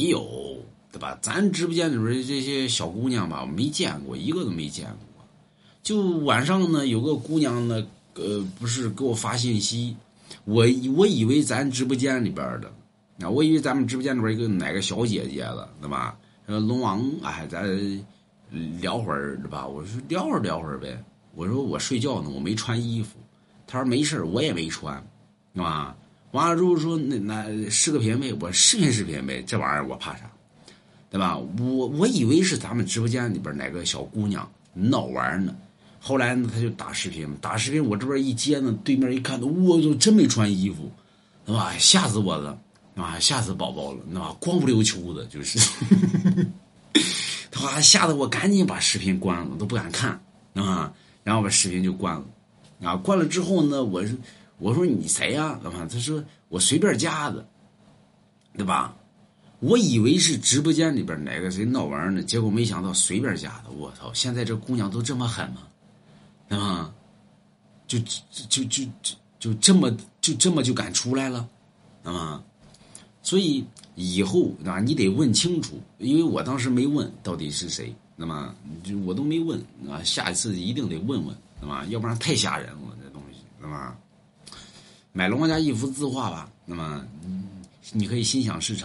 没有，对吧？咱直播间里边这些小姑娘吧，没见过一个都没见过。就晚上呢，有个姑娘呢，呃，不是给我发信息，我我以为咱直播间里边的，啊，我以为咱们直播间里边一个哪个小姐姐了，对吧？呃，龙王，哎，咱聊会儿，对吧？我说聊会儿聊会儿呗。我说我睡觉呢，我没穿衣服。他说没事我也没穿，对吧？完了之后说那那视个频呗，我视频视频呗，这玩意儿我怕啥，对吧？我我以为是咱们直播间里边哪个小姑娘闹玩呢，后来呢他就打视频，打视频我这边一接呢，对面一看，我操，真没穿衣服，对吧？吓死我了，啊？吓死宝宝了，对吧？光不溜秋的，就是，他吓得我赶紧把视频关了，都不敢看，啊，然后把视频就关了，啊，关了之后呢，我说。我说你谁呀？老板，他说我随便加的，对吧？我以为是直播间里边哪个谁闹玩呢，结果没想到随便加的。我操！现在这姑娘都这么狠吗？对吧？就就就就就这么就这么就敢出来了，对吗？所以以后啊，你得问清楚，因为我当时没问到底是谁，那么就我都没问啊。下一次一定得问问，对吧？要不然太吓人了，这东西，对吧？买龙王家一幅字画吧，那么你可以心想事成。